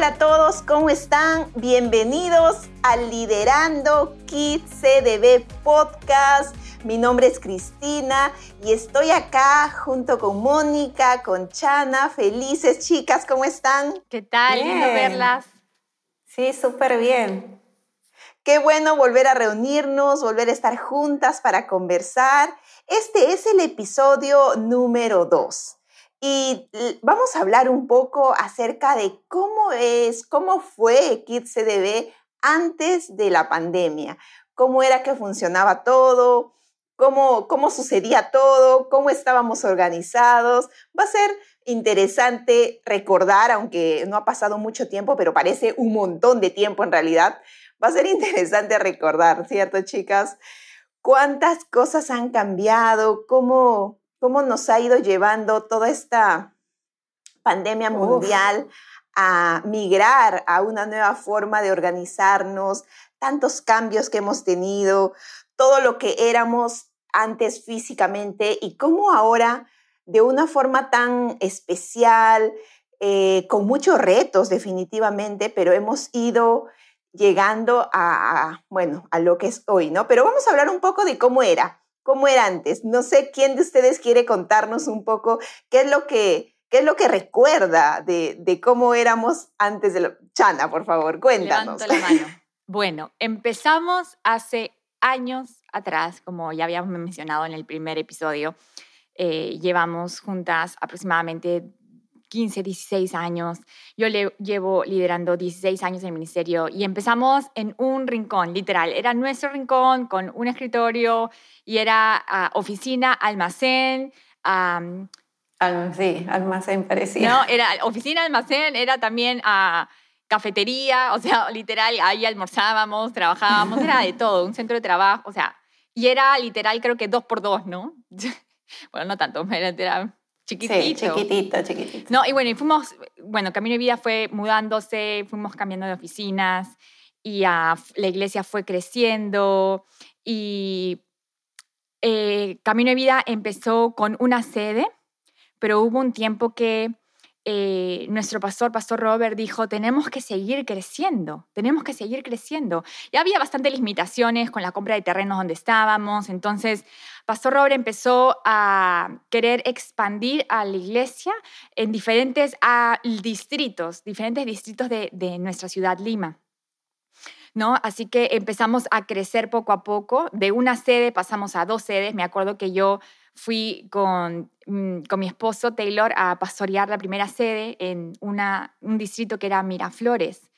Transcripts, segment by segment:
Hola a todos, ¿cómo están? Bienvenidos al Liderando Kids CDB Podcast. Mi nombre es Cristina y estoy acá junto con Mónica, con Chana. Felices chicas, ¿cómo están? ¿Qué tal? Bien. Lindo verlas. Sí, súper bien. Qué bueno volver a reunirnos, volver a estar juntas para conversar. Este es el episodio número 2 y vamos a hablar un poco acerca de cómo es, cómo fue Kids CDB antes de la pandemia, cómo era que funcionaba todo, cómo, cómo sucedía todo, cómo estábamos organizados. Va a ser interesante recordar, aunque no ha pasado mucho tiempo, pero parece un montón de tiempo en realidad. Va a ser interesante recordar, ¿cierto, chicas? ¿Cuántas cosas han cambiado? ¿Cómo, cómo nos ha ido llevando toda esta pandemia Uf. mundial a migrar a una nueva forma de organizarnos? Tantos cambios que hemos tenido, todo lo que éramos antes físicamente y cómo ahora, de una forma tan especial, eh, con muchos retos definitivamente, pero hemos ido llegando a, a, bueno, a lo que es hoy, ¿no? Pero vamos a hablar un poco de cómo era, cómo era antes. No sé quién de ustedes quiere contarnos un poco qué es lo que, qué es lo que recuerda de, de cómo éramos antes de lo... Chana, por favor, cuéntanos. Levanto la mano. Bueno, empezamos hace años atrás, como ya habíamos mencionado en el primer episodio. Eh, llevamos juntas aproximadamente 15, 16 años. Yo le llevo liderando 16 años en el ministerio y empezamos en un rincón, literal. Era nuestro rincón con un escritorio y era ah, oficina, almacén. Al- sí, almacén parecía. no, era oficina, almacén, era también ah, cafetería, o sea, literal, ahí almorzábamos, trabajábamos, era de todo, un centro de trabajo, o sea, y era literal, creo que dos por dos, ¿no? bueno, no tanto, era chiquitito. Sí, chiquitito, chiquitito. No, y bueno, y fuimos, bueno, Camino de Vida fue mudándose, fuimos cambiando de oficinas y la iglesia fue creciendo y eh, Camino de Vida empezó con una sede, pero hubo un tiempo que eh, nuestro pastor, Pastor Robert, dijo, tenemos que seguir creciendo, tenemos que seguir creciendo. Ya había bastantes limitaciones con la compra de terrenos donde estábamos, entonces Pastor Robert empezó a querer expandir a la iglesia en diferentes distritos, diferentes distritos de, de nuestra ciudad Lima. ¿No? Así que empezamos a crecer poco a poco. De una sede pasamos a dos sedes. Me acuerdo que yo fui con, mm, con mi esposo Taylor a pastorear la primera sede en una, un distrito que era Miraflores.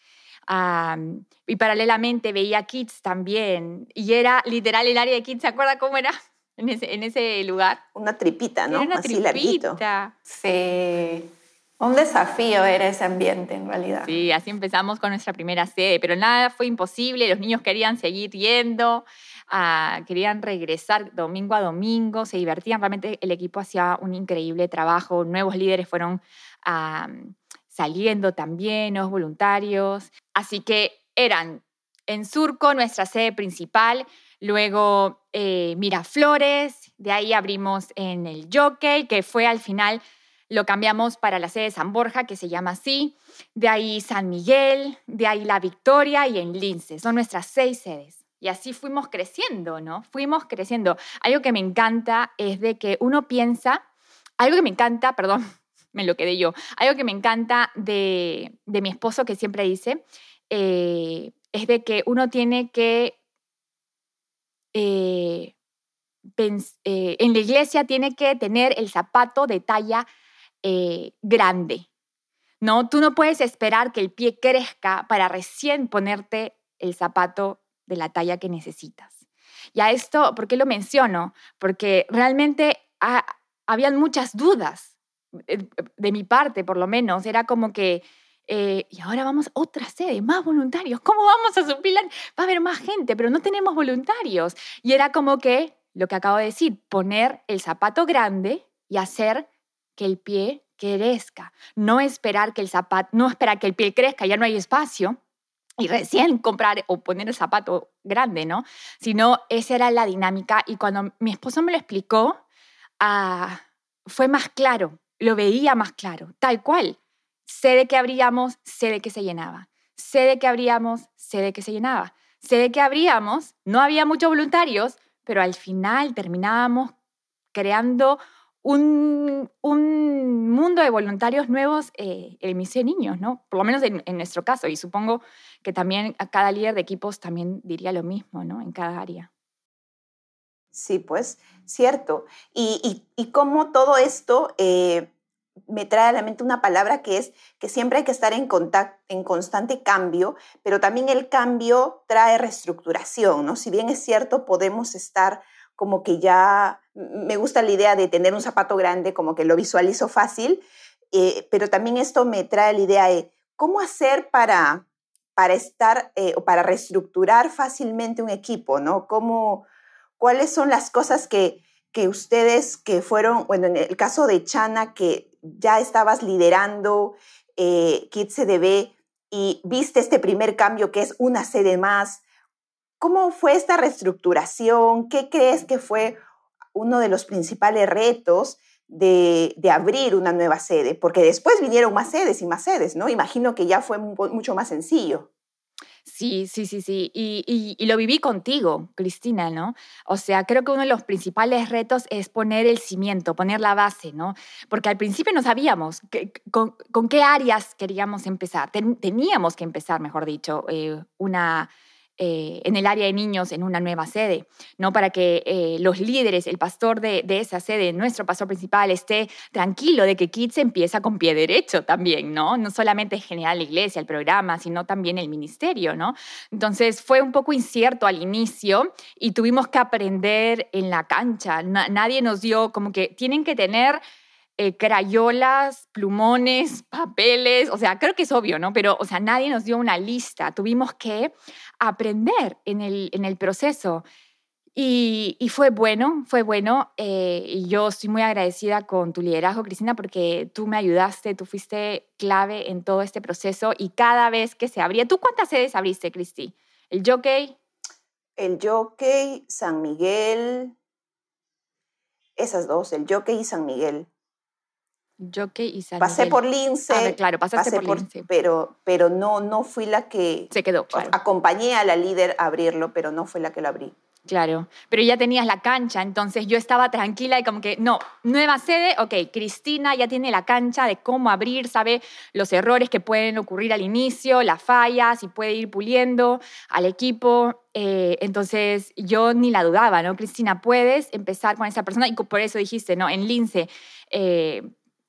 Am, y paralelamente veía Kids también. Y era literal el área de Kids. ¿Se acuerda cómo era en ese, en ese lugar? Una tripita, ¿no? Era una Así larguito. tripita. Sí. Un desafío era ese ambiente en realidad. Sí, así empezamos con nuestra primera sede, pero nada fue imposible, los niños querían seguir yendo, ah, querían regresar domingo a domingo, se divertían, realmente el equipo hacía un increíble trabajo, nuevos líderes fueron ah, saliendo también, nuevos voluntarios, así que eran en Surco nuestra sede principal, luego eh, Miraflores, de ahí abrimos en el Jockey, que fue al final lo cambiamos para la sede de San Borja, que se llama así, de ahí San Miguel, de ahí La Victoria y en Lince. Son nuestras seis sedes. Y así fuimos creciendo, ¿no? Fuimos creciendo. Algo que me encanta es de que uno piensa, algo que me encanta, perdón, me lo quedé yo, algo que me encanta de, de mi esposo que siempre dice, eh, es de que uno tiene que, eh, eh, en la iglesia tiene que tener el zapato de talla eh, grande. ¿no? Tú no puedes esperar que el pie crezca para recién ponerte el zapato de la talla que necesitas. Y a esto, ¿por qué lo menciono? Porque realmente ha- habían muchas dudas, eh, de mi parte por lo menos. Era como que, eh, y ahora vamos a otra sede, más voluntarios. ¿Cómo vamos a suplir? Va a haber más gente, pero no tenemos voluntarios. Y era como que, lo que acabo de decir, poner el zapato grande y hacer que el pie crezca. No esperar que el zapato, no esperar que el pie crezca, ya no hay espacio y recién comprar o poner el zapato grande, ¿no? Sino esa era la dinámica y cuando mi esposo me lo explicó, ah, fue más claro, lo veía más claro, tal cual. sé de que abríamos, sé de que se llenaba. Sé de que abríamos, sé de que se llenaba. Sé de que abríamos, no había muchos voluntarios, pero al final terminábamos creando un, mundo de voluntarios nuevos eh, de Niños, ¿no? Por lo menos en, nuestro caso. Y supongo que también a cada líder de equipos también diría lo mismo, ¿no? En cada área. Sí, pues, cierto. Y, y, cómo todo esto eh, me trae a la mente una palabra que es que siempre hay que estar en, en constante cambio, pero también el cambio trae reestructuración, ¿no? Si bien es cierto, podemos estar como que ya, me gusta la idea de tener un zapato grande, como que lo visualizo fácil, eh, pero también esto me trae la idea de cómo hacer para, para estar eh, o para reestructurar fácilmente un equipo, ¿no? ¿Cómo, ¿Cuáles son las cosas que, que ustedes que fueron, bueno, en el caso de Chana, que ya estabas liderando eh, CDB y viste este primer cambio que es una sede más. ¿Cómo fue esta reestructuración? ¿Qué crees que fue uno de los principales retos de, de, abrir una nueva sede? Porque después vinieron más sedes y más sedes, ¿no? Imagino que ya fue mucho más sencillo. Sí, sí, sí, sí. Y, lo viví contigo, Cristina, ¿no? O sea, creo que uno de los principales retos es poner el cimiento, poner la base, ¿no? Porque al principio no sabíamos con, qué áreas queríamos empezar. teníamos que empezar, mejor dicho, eh, una eh, en el área de niños en una nueva sede, ¿no? Para que eh, los líderes, el pastor de, esa sede, nuestro pastor principal, esté tranquilo de que Kids empieza con pie derecho también, ¿no? No solamente generar la iglesia, el programa, sino también el ministerio, ¿no? Entonces fue un poco incierto al inicio y tuvimos que aprender en la cancha. nadie nos dio como que tienen que tener eh, crayolas, plumones, papeles, o sea, creo que es obvio, ¿no? Pero, o sea, nadie nos dio una lista, tuvimos que aprender en el, en el proceso. Y, fue bueno, fue bueno. Eh, y yo estoy muy agradecida con tu liderazgo, Cristina, porque tú me ayudaste, tú fuiste clave en todo este proceso y cada vez que se abría, ¿tú cuántas sedes abriste, Cristi? ¿El Jockey? El Jockey, San Miguel, esas dos, el Jockey y San Miguel. Jockey y San Pasé por Lince. Ah, claro, pasaste por, Lince. Pero, pero no, no fui la que... Se quedó, claro. Acompañé a la líder a abrirlo, pero no fue la que lo abrí. Claro, pero ya tenías la cancha, entonces yo estaba tranquila y como que, no, nueva sede, ok, Cristina ya tiene la cancha de cómo abrir, sabe los errores que pueden ocurrir al inicio, las fallas y puede ir puliendo al equipo. Eh, entonces yo ni la dudaba, ¿no? Cristina, puedes empezar con esa persona y por eso dijiste, ¿no? En Lince. Eh,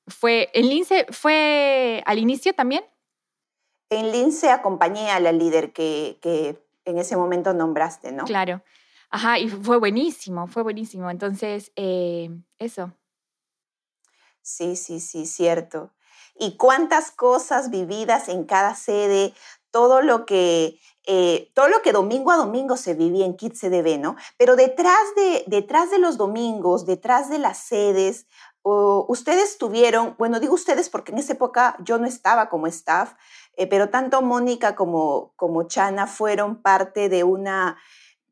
fue, ¿En Lince fue al inicio también? En Lince acompañé a la líder que, que en ese momento nombraste, ¿no? Claro. Ajá, y fue buenísimo, fue buenísimo. Entonces, eh, eso. Sí, sí, sí, cierto. Y cuántas cosas vividas en cada sede, todo lo que, eh, todo lo que domingo a domingo se vivía en Kids CDB, ¿no? Pero detrás de, detrás de los domingos, detrás de las sedes, ustedes tuvieron, bueno, digo ustedes porque en esa época yo no estaba como staff, eh, pero tanto Mónica como, como Chana fueron parte de una,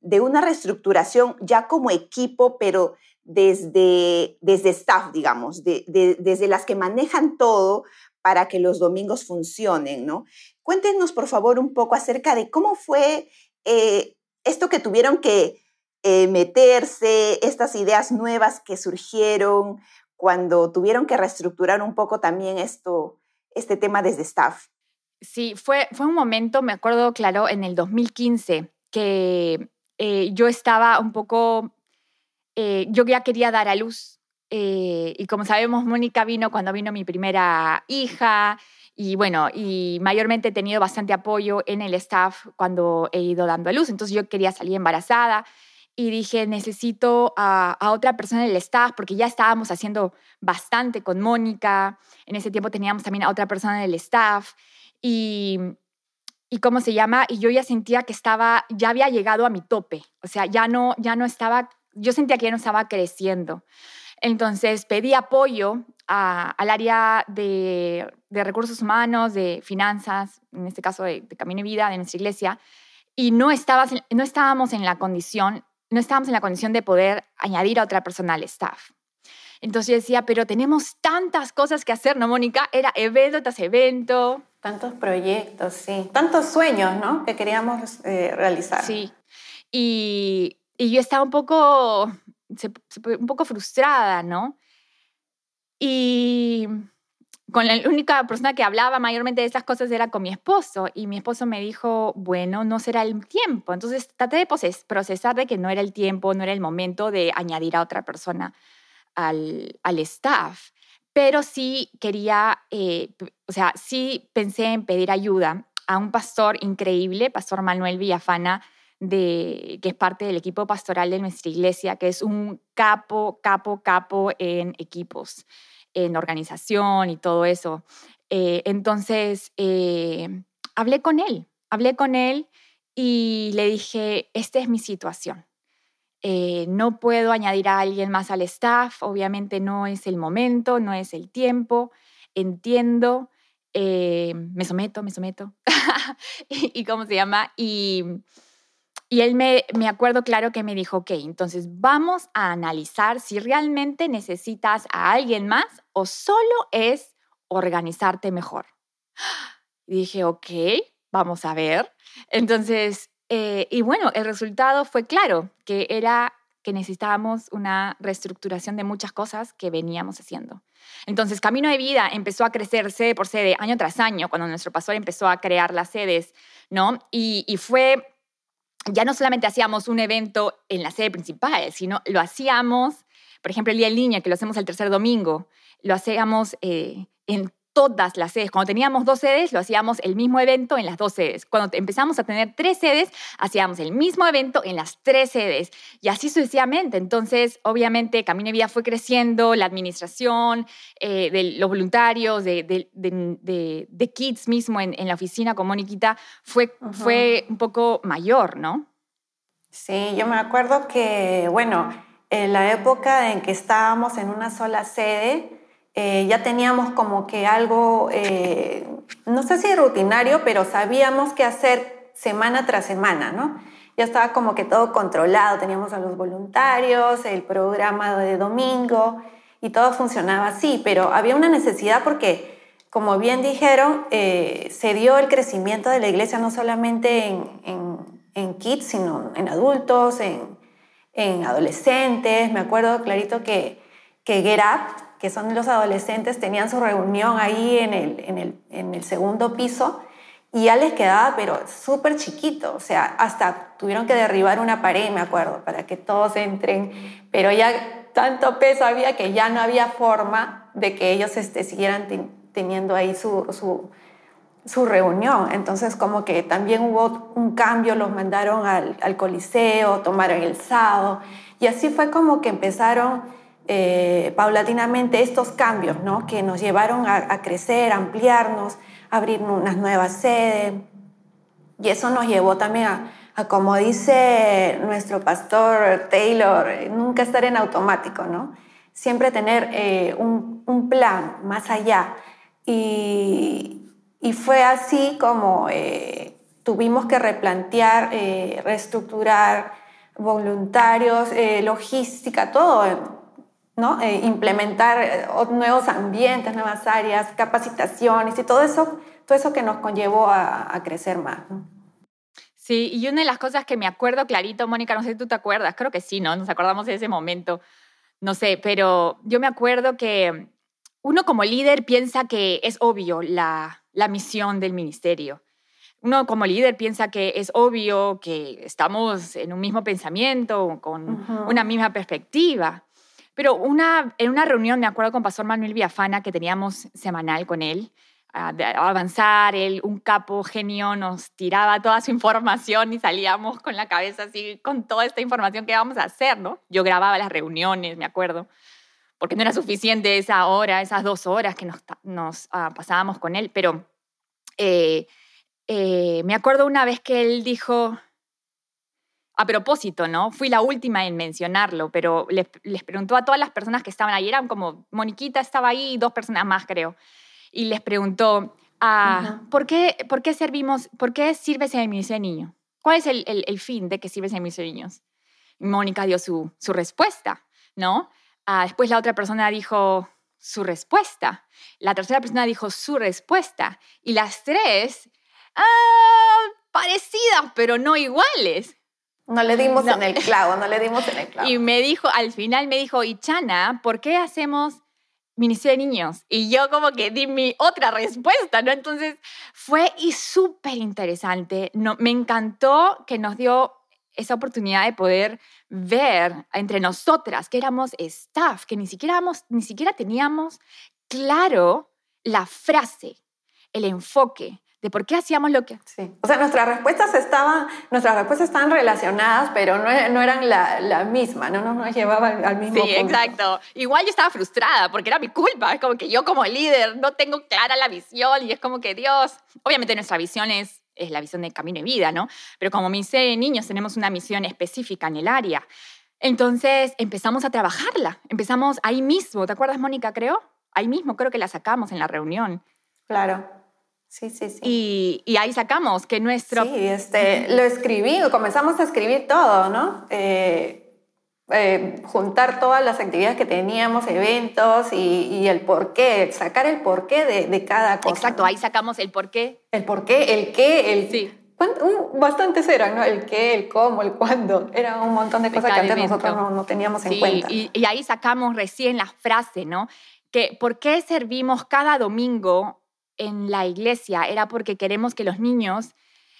de una reestructuración ya como equipo, pero desde, desde staff, digamos, desde las que manejan todo para que los domingos funcionen, ¿no? Cuéntenos, por favor, un poco acerca de cómo fue eh, esto que tuvieron que eh, meterse, estas ideas nuevas que surgieron, cuando tuvieron que reestructurar un poco también esto, este tema desde staff. Sí, fue, fue un momento, me acuerdo claro, en el 2015, que eh, yo estaba un poco, eh, yo ya quería dar a luz. Eh, y como sabemos, Mónica vino cuando vino mi primera hija. Y bueno, y mayormente he tenido bastante apoyo en el staff cuando he ido dando a luz. Entonces yo quería salir embarazada y dije, necesito a, otra persona en el staff, porque ya estábamos haciendo bastante con Mónica, en ese tiempo teníamos también a otra persona en el staff, y, y cómo se llama, y yo ya sentía que estaba, ya había llegado a mi tope, o sea, ya no, ya no estaba, yo sentía que ya no estaba creciendo. Entonces pedí apoyo al área de, de, recursos humanos, de finanzas, en este caso de, de Camino y Vida, de nuestra iglesia, y no, estabas, no estábamos en la condición no estábamos en la condición de poder añadir a otra persona al staff. Entonces yo decía, pero tenemos tantas cosas que hacer, ¿no, Mónica? Era evento tras evento. Tantos proyectos, sí. Tantos sueños, ¿no? Que queríamos eh, realizar. Sí. Y, y, yo estaba un poco, un poco frustrada, ¿no? Y con la única persona que hablaba mayormente de estas cosas era con mi esposo y mi esposo me dijo, bueno, no será el tiempo. Entonces traté de procesar de que no era el tiempo, no era el momento de añadir a otra persona al, al staff, pero sí quería, eh, o sea, sí pensé en pedir ayuda a un pastor increíble, Pastor Manuel Villafana, de, que es parte del equipo pastoral de nuestra iglesia, que es un capo, capo, capo en equipos en organización y todo eso. Eh, entonces, eh, hablé con él, hablé con él y le dije, esta es mi situación. Eh, no puedo añadir a alguien más al staff, obviamente no es el momento, no es el tiempo, entiendo, me someto, me someto. y, y, cómo se llama? Y, y él me, me acuerdo claro que me dijo, ok, entonces vamos a analizar si realmente necesitas a alguien más o solo es organizarte mejor. Y dije, ok, vamos a ver. Entonces, eh, y bueno, el resultado fue claro, que era que necesitábamos una reestructuración de muchas cosas que veníamos haciendo. Entonces, Camino de Vida empezó a crecer sede por sede, año tras año, cuando nuestro pastor empezó a crear las sedes, ¿no? Y, y fue ya no solamente hacíamos un evento en la sede principal, sino lo hacíamos, por ejemplo, el Día del Niño, que lo hacemos el tercer domingo, lo hacíamos eh, en todas las sedes. Cuando teníamos dos sedes, lo hacíamos el mismo evento en las dos sedes. Cuando empezamos a tener tres sedes, hacíamos el mismo evento en las tres sedes. Y así sucesivamente. Entonces, obviamente, Camino de Vida fue creciendo, la administración, eh, de los voluntarios, de, de, Kids mismo en, la oficina con Moniquita, fue, fue un poco mayor, ¿no? Sí, yo me acuerdo que, bueno, en la época en que estábamos en una sola sede, eh, ya teníamos como que algo, eh, no sé si rutinario, pero sabíamos qué hacer semana tras semana, ¿no? Ya estaba como que todo controlado, teníamos a los voluntarios, el programa de domingo y todo funcionaba así, pero había una necesidad porque, como bien dijeron, eh, se dio el crecimiento de la iglesia no solamente en, en, kids, sino en adultos, en, en, adolescentes. Me acuerdo clarito que, que Get Up, que son los adolescentes, tenían su reunión ahí en el, en el, en el segundo piso y ya les quedaba, pero súper chiquito, o sea, hasta tuvieron que derribar una pared, me acuerdo, para que todos entren, pero ya tanto peso había que ya no había forma de que ellos este, siguieran teniendo ahí su, su, su, reunión. Entonces, como que también hubo un cambio, los mandaron al, al Coliseo, tomaron el sábado, y así fue como que empezaron eh, paulatinamente estos cambios ¿no? que nos llevaron a, crecer, a ampliarnos, a abrir unas nuevas sedes. Y eso nos llevó también a, como dice nuestro pastor Taylor, nunca estar en automático, ¿no? Siempre tener eh, un, plan más allá. Y, y fue así como eh, tuvimos que replantear, reestructurar voluntarios, logística, todo ¿no? Eh, implementar eh, nuevos ambientes, nuevas áreas, capacitaciones y todo eso, todo eso que nos conllevó a, crecer más. Sí, y una de las cosas que me acuerdo clarito, Mónica, no sé si tú te acuerdas, creo que sí, ¿no? Nos acordamos de ese momento, no sé, pero yo me acuerdo que uno como líder piensa que es obvio la, la misión del ministerio. Uno como líder piensa que es obvio que estamos en un mismo pensamiento, con una misma perspectiva. Pero en una reunión, me acuerdo con Pastor Manuel Viafana, que teníamos semanal con él, a, avanzar, él, un capo genio, nos tiraba toda su información y salíamos con la cabeza así, con toda esta información que íbamos a hacer, ¿no? Yo grababa las reuniones, me acuerdo, porque no era suficiente esa hora, esas dos horas que nos, nos ah, pasábamos con él, pero eh, eh, me acuerdo una vez que él dijo, a propósito, ¿no? Fui la última en mencionarlo, pero les, preguntó a todas las personas que estaban ahí, eran como, Moniquita estaba ahí y dos personas más, creo, y les preguntó, ah, ¿por, qué, ¿por qué servimos, por qué sirves en el Ministerio de Niños? ¿Cuál es el, el, fin de que sirves en el Ministerio de Niños? Y Mónica dio su, su respuesta, ¿no? Ah, después la otra persona dijo su respuesta. La tercera persona dijo su respuesta. Y las tres, ah, parecidas, pero no iguales. No le dimos en el clavo, no le dimos en el clavo. Y me dijo, al final me dijo, y Chana, ¿por qué hacemos Ministerio de Niños? Y yo como que di mi otra respuesta, ¿no? Entonces fue y súper interesante. No, me encantó que nos dio esa oportunidad de poder ver entre nosotras que éramos staff, que ni siquiera, ni siquiera teníamos claro la frase, el enfoque, de por qué hacíamos lo que... Sí. O sea, nuestras respuestas estaban, nuestras respuestas estaban relacionadas, pero no, no eran la, la, misma, no nos llevaban al mismo Sí, exacto. Igual yo estaba frustrada porque era mi culpa, es como que yo como líder no tengo clara la visión y es como que Dios, obviamente nuestra visión es, es la visión de camino y vida, ¿no? Pero como mis niños tenemos una misión específica en el área. Entonces empezamos a trabajarla, empezamos ahí mismo, ¿te acuerdas, Mónica, creo? Ahí mismo creo que la sacamos en la reunión. Claro. Sí, sí, sí. Y, y, ahí sacamos que nuestro... Sí, este, lo escribí, comenzamos a escribir todo, ¿no? Eh, eh, juntar todas las actividades que teníamos, eventos y, y, el porqué, sacar el porqué de, de cada cosa. Exacto, ahí sacamos el porqué. El porqué, el qué, el... Sí. Bastantes eran, ¿no? El qué, el cómo, el cuándo. Era un montón de cosas que antes nosotros no, no teníamos en cuenta. Y, y ahí sacamos recién la frase, ¿no? Que ¿por qué servimos cada domingo en la iglesia era porque queremos que los niños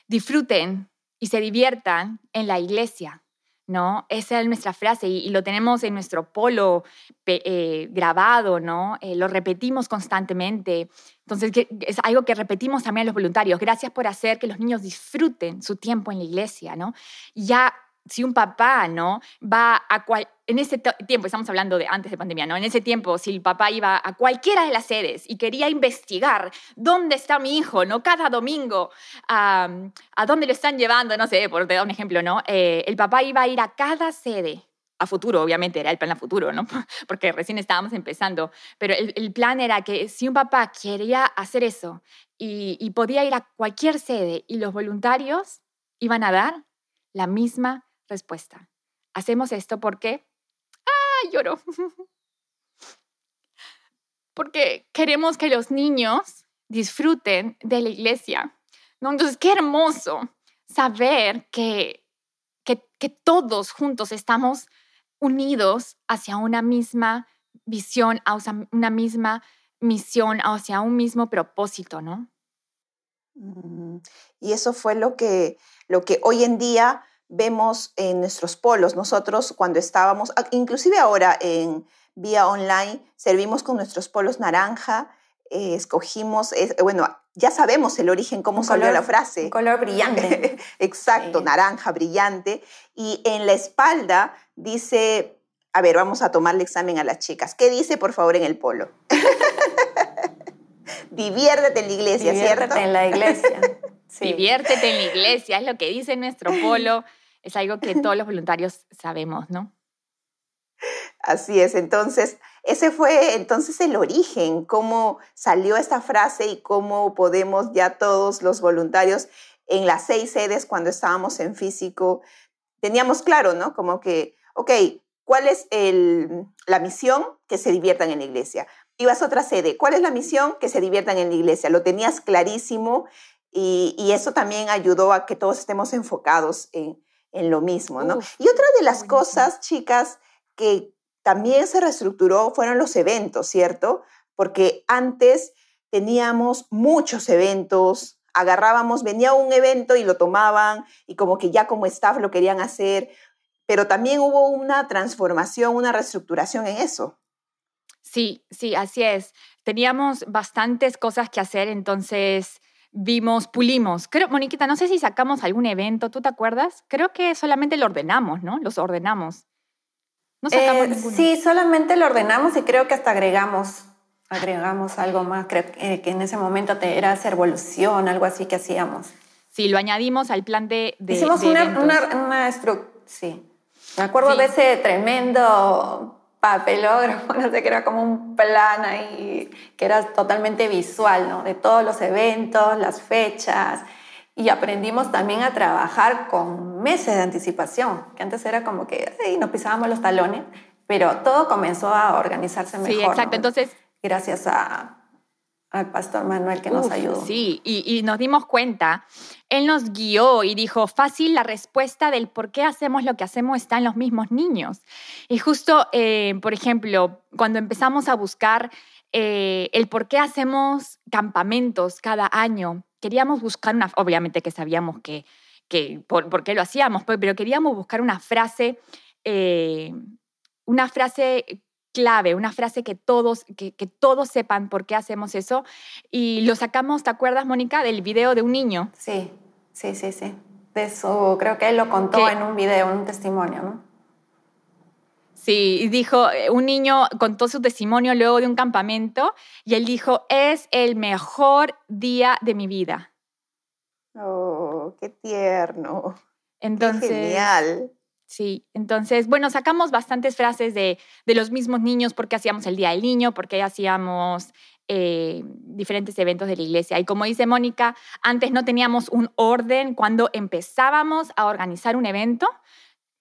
disfruten y se diviertan en la iglesia, ¿no? Esa es nuestra frase y, lo tenemos en nuestro polo eh, grabado, ¿no? Eh, lo repetimos constantemente. Entonces, es algo que repetimos también a los voluntarios. Gracias por hacer que los niños disfruten su tiempo en la iglesia, ¿no? Ya si un papá, ¿no? Va a cual, en ese tiempo, estamos hablando de antes de pandemia, ¿no? En ese tiempo, si el papá iba a cualquiera de las sedes y quería investigar dónde está mi hijo, ¿no? Cada domingo, a dónde lo están llevando, no sé, por dar un ejemplo, ¿no? Eh, el papá iba a ir a cada sede a futuro, obviamente, era el plan a futuro, ¿no? Porque recién estábamos empezando, pero el, plan era que si un papá quería hacer eso y, y podía ir a cualquier sede y los voluntarios iban a dar la misma Respuesta. Hacemos esto porque... ¡Ah! Lloro. porque queremos que los niños disfruten de la iglesia. ¿no? Entonces, qué hermoso saber que, que, que todos juntos estamos unidos hacia una misma visión, hacia una misma misión, hacia un mismo propósito, ¿no? Mm, y eso fue lo que, lo que hoy en día vemos en nuestros polos. Nosotros cuando estábamos, inclusive ahora en vía online, servimos con nuestros polos naranja, eh, escogimos, bueno, ya sabemos el origen, cómo salió la frase. color brillante. Exacto, naranja, brillante. Y en la espalda dice, a ver, vamos a tomarle examen a las chicas. ¿Qué dice, por favor, en el polo? Diviértete en la iglesia, Diviértete en la iglesia. Diviértete en la iglesia, es lo que dice nuestro polo es algo que todos los voluntarios sabemos, ¿no? Así es, entonces, ese fue entonces el origen, cómo salió esta frase y cómo podemos ya todos los voluntarios en las seis sedes cuando estábamos en físico, teníamos claro, ¿no? Como que, ok, ¿cuál es el, la misión? Que se diviertan en la iglesia. Ibas a otra sede, ¿cuál es la misión? Que se diviertan en la iglesia. Lo tenías clarísimo y, y eso también ayudó a que todos estemos enfocados en, en lo mismo, ¿no? y otra de las cosas, chicas, que también se reestructuró fueron los eventos, ¿cierto? Porque antes teníamos muchos eventos, agarrábamos, venía un evento y lo tomaban y como que ya como staff lo querían hacer, pero también hubo una transformación, una reestructuración en eso. Sí, sí, así es. Teníamos bastantes cosas que hacer, entonces vimos, pulimos. Creo, Moniquita, no sé si sacamos algún evento, ¿tú te acuerdas? Creo que solamente lo ordenamos, ¿no? Los ordenamos. No sacamos eh, Sí, solamente lo ordenamos y creo que hasta agregamos, agregamos algo más. Creo que, en ese momento era hacer evolución, algo así que hacíamos. Sí, lo añadimos al plan de, de Hicimos una, una, sí. Me acuerdo de ese tremendo papelógrafo, no sé, que era como un plan ahí, que era totalmente visual, ¿no? De todos los eventos, las fechas. Y aprendimos también a trabajar con meses de anticipación, que antes era como que nos pisábamos los talones, Pero todo comenzó a organizarse mejor. Sí, exacto. Entonces, gracias a, al pastor Manuel que nos ayudó. Sí, y, nos dimos cuenta, él nos guió y dijo, fácil, la respuesta del por qué hacemos lo que hacemos está en los mismos niños. Y justo, eh, por ejemplo, cuando empezamos a buscar eh, el por qué hacemos campamentos cada año, queríamos buscar una, obviamente que sabíamos que, que por, qué lo hacíamos, pero queríamos buscar una frase, eh, una frase clave, una frase que todos, que, todos sepan por qué hacemos eso. Y lo sacamos, ¿te acuerdas, Mónica, del video de un niño? Sí, sí, sí, sí. De eso creo que él lo contó en un video, en un testimonio, ¿no? Sí, y dijo, eh, un niño contó su testimonio luego de un campamento y él dijo, es el mejor día de mi vida. Oh, qué tierno. Entonces, qué genial. Sí, entonces, bueno, sacamos bastantes frases de, los mismos niños, porque hacíamos el Día del Niño, porque hacíamos eh, diferentes eventos de la iglesia. Y como dice Mónica, antes no teníamos un orden cuando empezábamos a organizar un evento,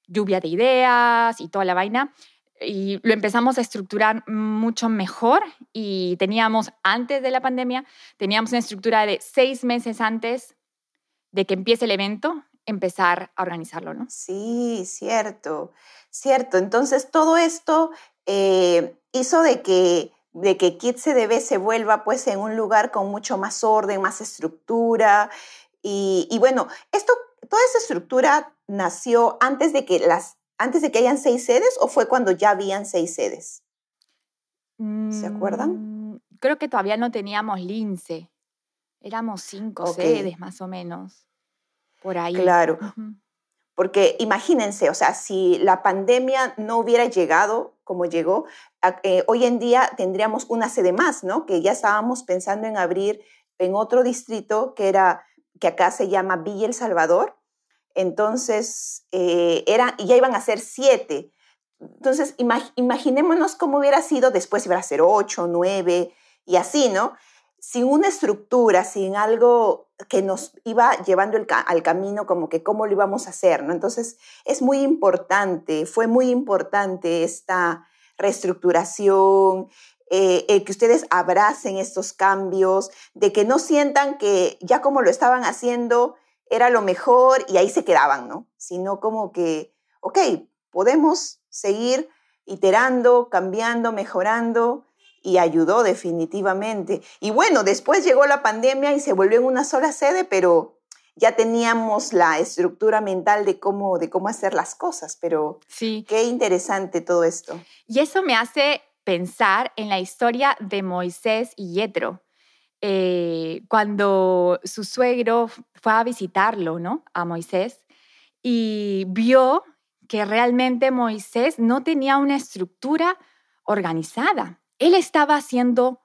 lluvia de ideas y toda la vaina, y lo empezamos a estructurar mucho mejor y teníamos, antes de la pandemia, teníamos una estructura de seis meses antes de que empiece el evento, empezar a organizarlo, ¿no? Sí, cierto, cierto. Entonces todo esto eh, hizo de que, de que CDB se vuelva pues en un lugar con mucho más orden, más estructura. Y, bueno, esto, toda esa estructura nació antes de que las, antes de que hayan seis sedes o fue cuando ya habían seis sedes? ¿Se acuerdan? Mm, creo que todavía no teníamos lince. Éramos cinco sedes más o menos por ahí. Claro. Porque imagínense, o sea, si la pandemia no hubiera llegado como llegó, eh, hoy en día tendríamos una sede más, ¿no? Que ya estábamos pensando en abrir en otro distrito que era, que acá se llama Villa El Salvador. Entonces, eh, era, ya iban a ser siete. Entonces, imaginémonos cómo hubiera sido después, iba a ser ocho, nueve y así, ¿no? Sin una estructura, sin algo que nos iba llevando al camino, como que cómo lo íbamos a hacer, ¿no? Entonces, es muy importante, fue muy importante esta reestructuración, eh, que ustedes abracen estos cambios, de que no sientan que ya como lo estaban haciendo era lo mejor y ahí se quedaban, ¿no? Sino como que, ok, podemos seguir iterando, cambiando, mejorando y ayudó definitivamente. Y bueno, después llegó la pandemia y se volvió en una sola sede, pero ya teníamos la estructura mental de cómo, de cómo hacer las cosas, pero sí. qué interesante todo esto. Y eso me hace pensar en la historia de Moisés y Yetro. Eh, cuando su suegro fue a visitarlo, ¿no? A Moisés, y vio que realmente Moisés no tenía una estructura organizada él estaba haciendo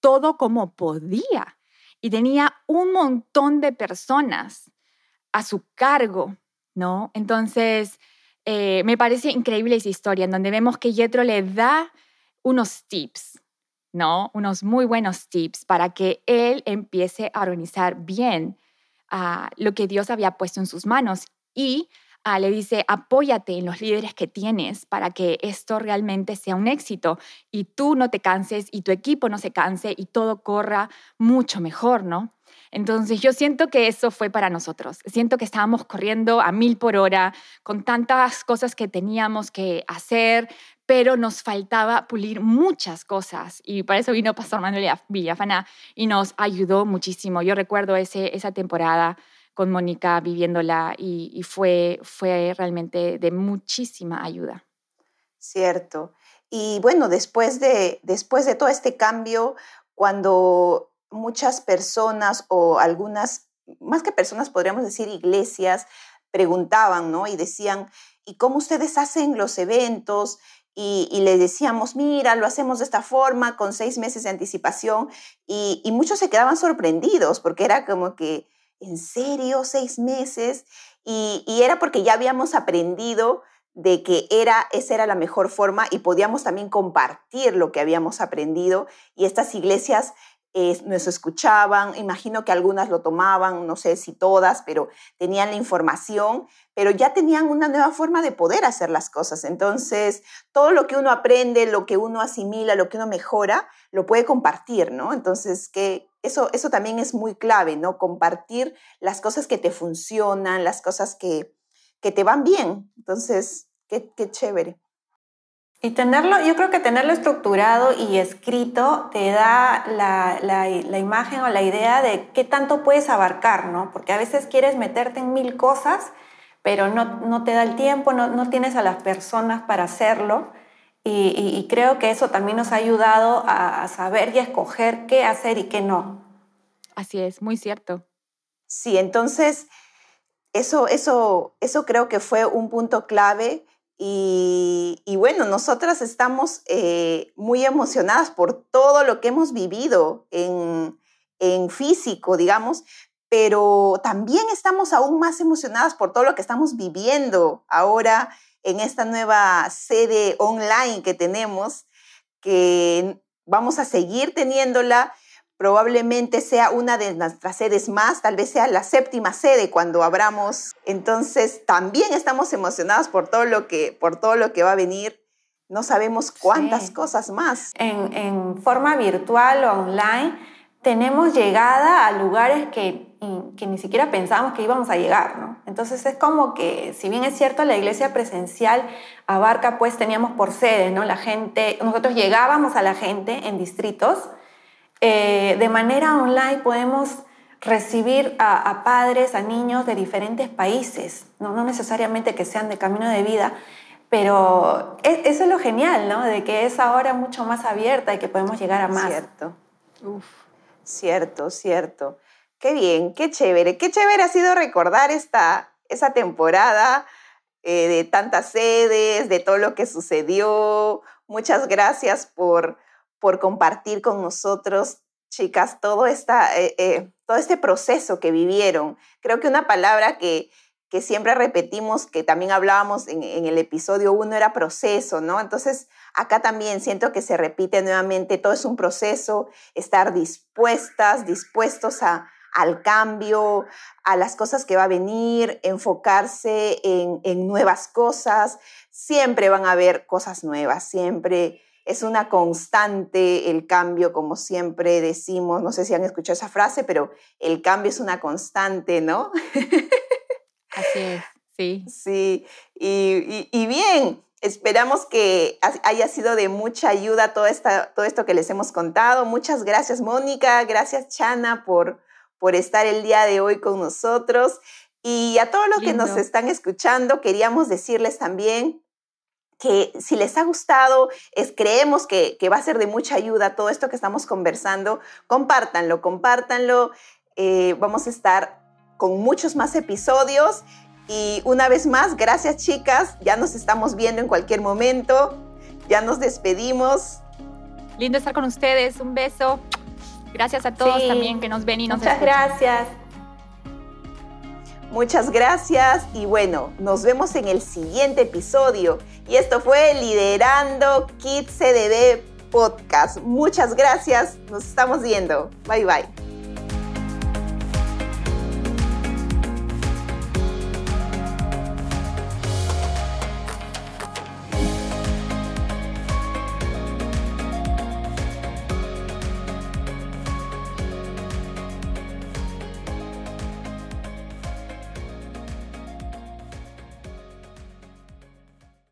todo como podía y tenía un montón de personas a su cargo, ¿no? Entonces, eh, me parece increíble esa historia en donde vemos que Yetro le da unos tips, ¿no? Unos muy buenos tips para que él empiece a organizar bien ah, lo que Dios había puesto en sus manos y Ah, le dice, apóyate en los líderes que tienes para que esto realmente sea un éxito y tú no te canses y tu equipo no se canse y todo corra mucho mejor, ¿no? Entonces yo siento que eso fue para nosotros. Siento que estábamos corriendo a mil por hora con tantas cosas que teníamos que hacer, pero nos faltaba pulir muchas cosas. Y para eso vino Pastor Manuel Villafana y nos ayudó muchísimo. Yo recuerdo ese, esa temporada con Mónica viviéndola y, fue, fue realmente de muchísima ayuda. Cierto. Y bueno, después de, después de todo este cambio, cuando muchas personas o algunas, más que personas, podríamos decir iglesias, preguntaban, ¿no? Y decían, ¿y cómo ustedes hacen los eventos? Y, y les decíamos, mira, lo hacemos de esta forma, con seis meses de anticipación. Y, y muchos se quedaban sorprendidos porque era como que, ¿en serio? ¿Seis meses? Y, era porque ya habíamos aprendido de que era, esa era la mejor forma y podíamos también compartir lo que habíamos aprendido y estas iglesias nos escuchaban, imagino que algunas lo tomaban, no sé si todas, pero tenían la información, pero ya tenían una nueva forma de poder hacer las cosas. Entonces, todo lo que uno aprende, lo que uno asimila, lo que uno mejora, lo puede compartir, ¿no? Entonces, que eso, eso también es muy clave, ¿no? Compartir las cosas que te funcionan, las cosas que, que te van bien. Entonces, qué, qué chévere. Y tenerlo, yo creo que tenerlo estructurado y escrito te da la, la, la, imagen o la idea de qué tanto puedes abarcar, ¿no? Porque a veces quieres meterte en mil cosas, pero no, no te da el tiempo, no, no, tienes a las personas para hacerlo. Y, y, creo que eso también nos ha ayudado a, a saber y a escoger qué hacer y qué no. Así es, muy cierto. Sí, entonces, eso, eso, eso creo que fue un punto clave y, bueno, nosotras estamos eh, muy emocionadas por todo lo que hemos vivido en, en físico, digamos, pero también estamos aún más emocionadas por todo lo que estamos viviendo ahora en esta nueva sede online que tenemos, que vamos a seguir teniéndola probablemente sea una de nuestras sedes más, tal vez sea la séptima sede cuando abramos. Entonces, también estamos emocionados por todo lo que, por todo lo que va a venir. No sabemos cuántas cosas más. En, en, forma virtual o online, tenemos llegada a lugares que, que ni siquiera pensábamos que íbamos a llegar, ¿no? Entonces es como que, si bien es cierto, la iglesia presencial abarca, pues teníamos por sedes, ¿no? La gente, nosotros llegábamos a la gente en distritos, eh, de manera online podemos recibir a, padres, a niños de diferentes países, ¿no? necesariamente que sean de camino de vida, pero e, eso es lo genial, ¿no? De que es ahora mucho más abierta y que podemos llegar a más. Cierto. Cierto, cierto. Qué bien, qué chévere. Qué chévere ha sido recordar esta, esa temporada eh, de tantas sedes, de todo lo que sucedió. Muchas gracias por por compartir con nosotros, chicas, todo, esta, eh, eh, todo este proceso que vivieron. Creo que una palabra que, que siempre repetimos, que también hablábamos en, el episodio 1, era proceso, ¿no? Entonces, acá también siento que se repite nuevamente, todo es un proceso, estar dispuestas, dispuestos a, al cambio, a las cosas que va a venir, enfocarse en, en nuevas cosas. Siempre van a haber cosas nuevas, siempre es una constante el cambio, como siempre decimos, no sé si han escuchado esa frase, pero el cambio es una constante, ¿no? Así es, sí. Sí, y, bien, esperamos que haya sido de mucha ayuda todo, esta, todo esto que les hemos contado. Muchas gracias, Mónica, gracias, Chana, por, por estar el día de hoy con nosotros. Y a todos los que nos están escuchando, queríamos decirles también que si les ha gustado, es, creemos que, va a ser de mucha ayuda todo esto que estamos conversando, compártanlo, compártanlo. Eh, vamos a estar con muchos más episodios. Y una vez más, gracias chicas, ya nos estamos viendo en cualquier momento, ya nos despedimos. Lindo estar con ustedes, un beso. Gracias a todos también que nos ven y nos Muchas gracias. Muchas gracias y bueno, nos vemos en el siguiente episodio. Y esto fue Liderando Kids CDB Podcast. Muchas gracias, nos estamos viendo. Bye bye.